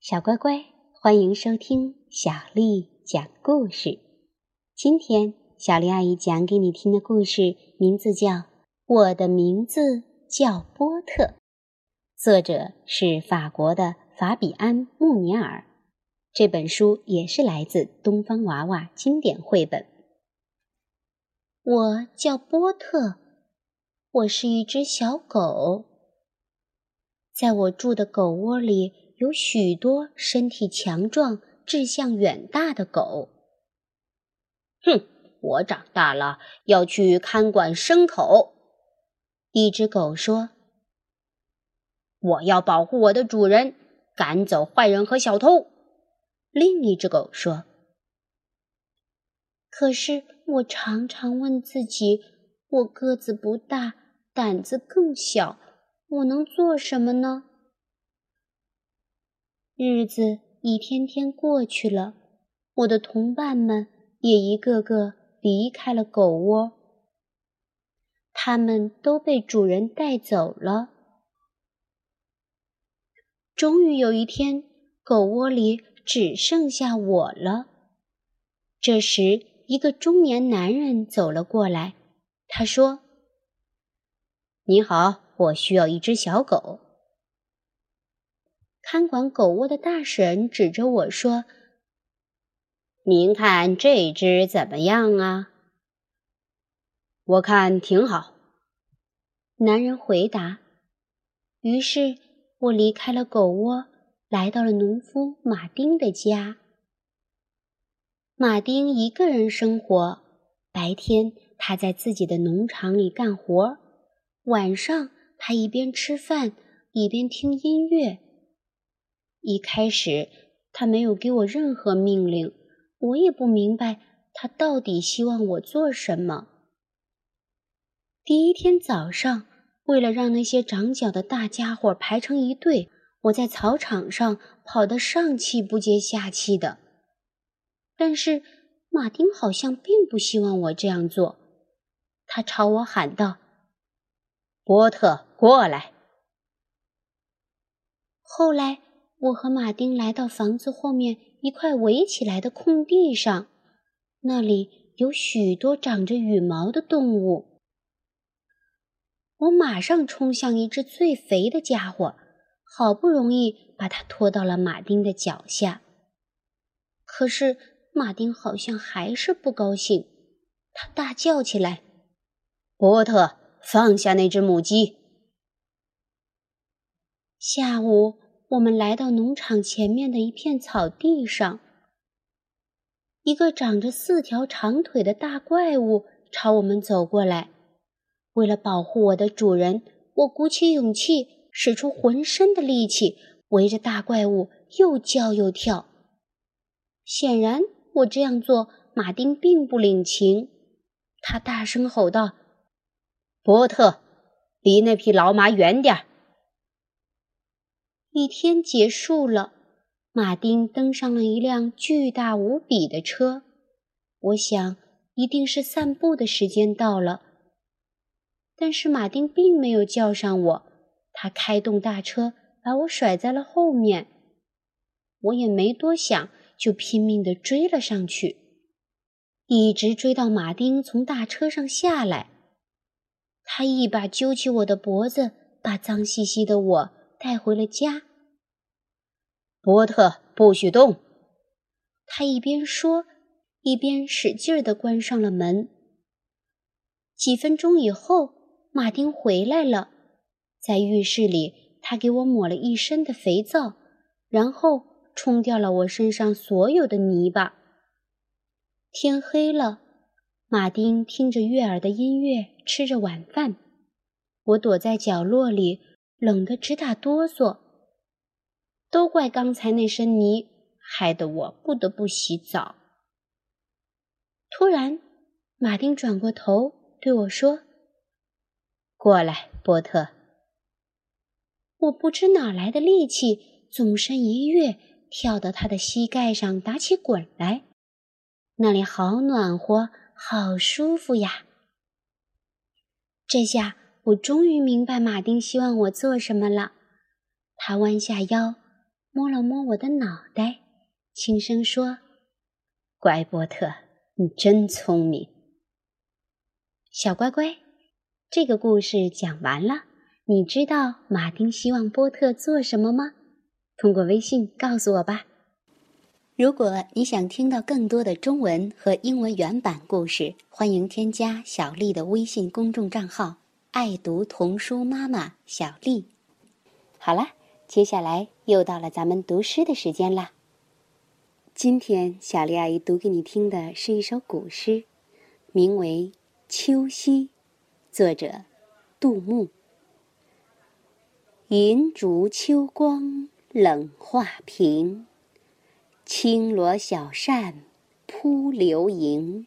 小乖乖，欢迎收听小丽讲故事。今天小丽阿姨讲给你听的故事名字叫《我的名字叫波特》，作者是法国的法比安·穆尼尔。这本书也是来自东方娃娃经典绘本。我叫波特，我是一只小狗，在我住的狗窝里。有许多身体强壮、志向远大的狗。哼，我长大了要去看管牲口。一只狗说：“我要保护我的主人，赶走坏人和小偷。”另一只狗说：“可是我常常问自己，我个子不大，胆子更小，我能做什么呢？”日子一天天过去了，我的同伴们也一个个离开了狗窝。他们都被主人带走了。终于有一天，狗窝里只剩下我了。这时，一个中年男人走了过来，他说：“你好，我需要一只小狗。”看管狗窝的大婶指着我说：“您看这只怎么样啊？”我看挺好。男人回答。于是我离开了狗窝，来到了农夫马丁的家。马丁一个人生活，白天他在自己的农场里干活，晚上他一边吃饭一边听音乐。一开始，他没有给我任何命令，我也不明白他到底希望我做什么。第一天早上，为了让那些长脚的大家伙排成一队，我在草场上跑得上气不接下气的。但是马丁好像并不希望我这样做，他朝我喊道：“波特，过来！”后来。我和马丁来到房子后面一块围起来的空地上，那里有许多长着羽毛的动物。我马上冲向一只最肥的家伙，好不容易把它拖到了马丁的脚下。可是马丁好像还是不高兴，他大叫起来：“波特，放下那只母鸡！”下午。我们来到农场前面的一片草地上，一个长着四条长腿的大怪物朝我们走过来。为了保护我的主人，我鼓起勇气，使出浑身的力气，围着大怪物又叫又跳。显然，我这样做，马丁并不领情。他大声吼道：“波特，离那匹老马远点儿！”一天结束了，马丁登上了一辆巨大无比的车。我想，一定是散步的时间到了。但是马丁并没有叫上我，他开动大车，把我甩在了后面。我也没多想，就拼命地追了上去，一直追到马丁从大车上下来。他一把揪起我的脖子，把脏兮兮的我。带回了家。波特，不许动！他一边说，一边使劲儿地关上了门。几分钟以后，马丁回来了，在浴室里，他给我抹了一身的肥皂，然后冲掉了我身上所有的泥巴。天黑了，马丁听着悦耳的音乐，吃着晚饭。我躲在角落里。冷得直打哆嗦，都怪刚才那身泥，害得我不得不洗澡。突然，马丁转过头对我说：“过来，波特。”我不知哪来的力气，纵身一跃，跳到他的膝盖上打起滚来。那里好暖和，好舒服呀！这下。我终于明白马丁希望我做什么了。他弯下腰，摸了摸我的脑袋，轻声说：“乖，波特，你真聪明。”小乖乖，这个故事讲完了。你知道马丁希望波特做什么吗？通过微信告诉我吧。如果你想听到更多的中文和英文原版故事，欢迎添加小丽的微信公众账号“爱读童书妈妈小丽”。好了，接下来又到了咱们读诗的时间啦。今天小丽阿姨读给你听的是一首古诗，名为《秋夕》，作者杜牧。银烛秋光冷画屏，轻罗小扇扑流萤。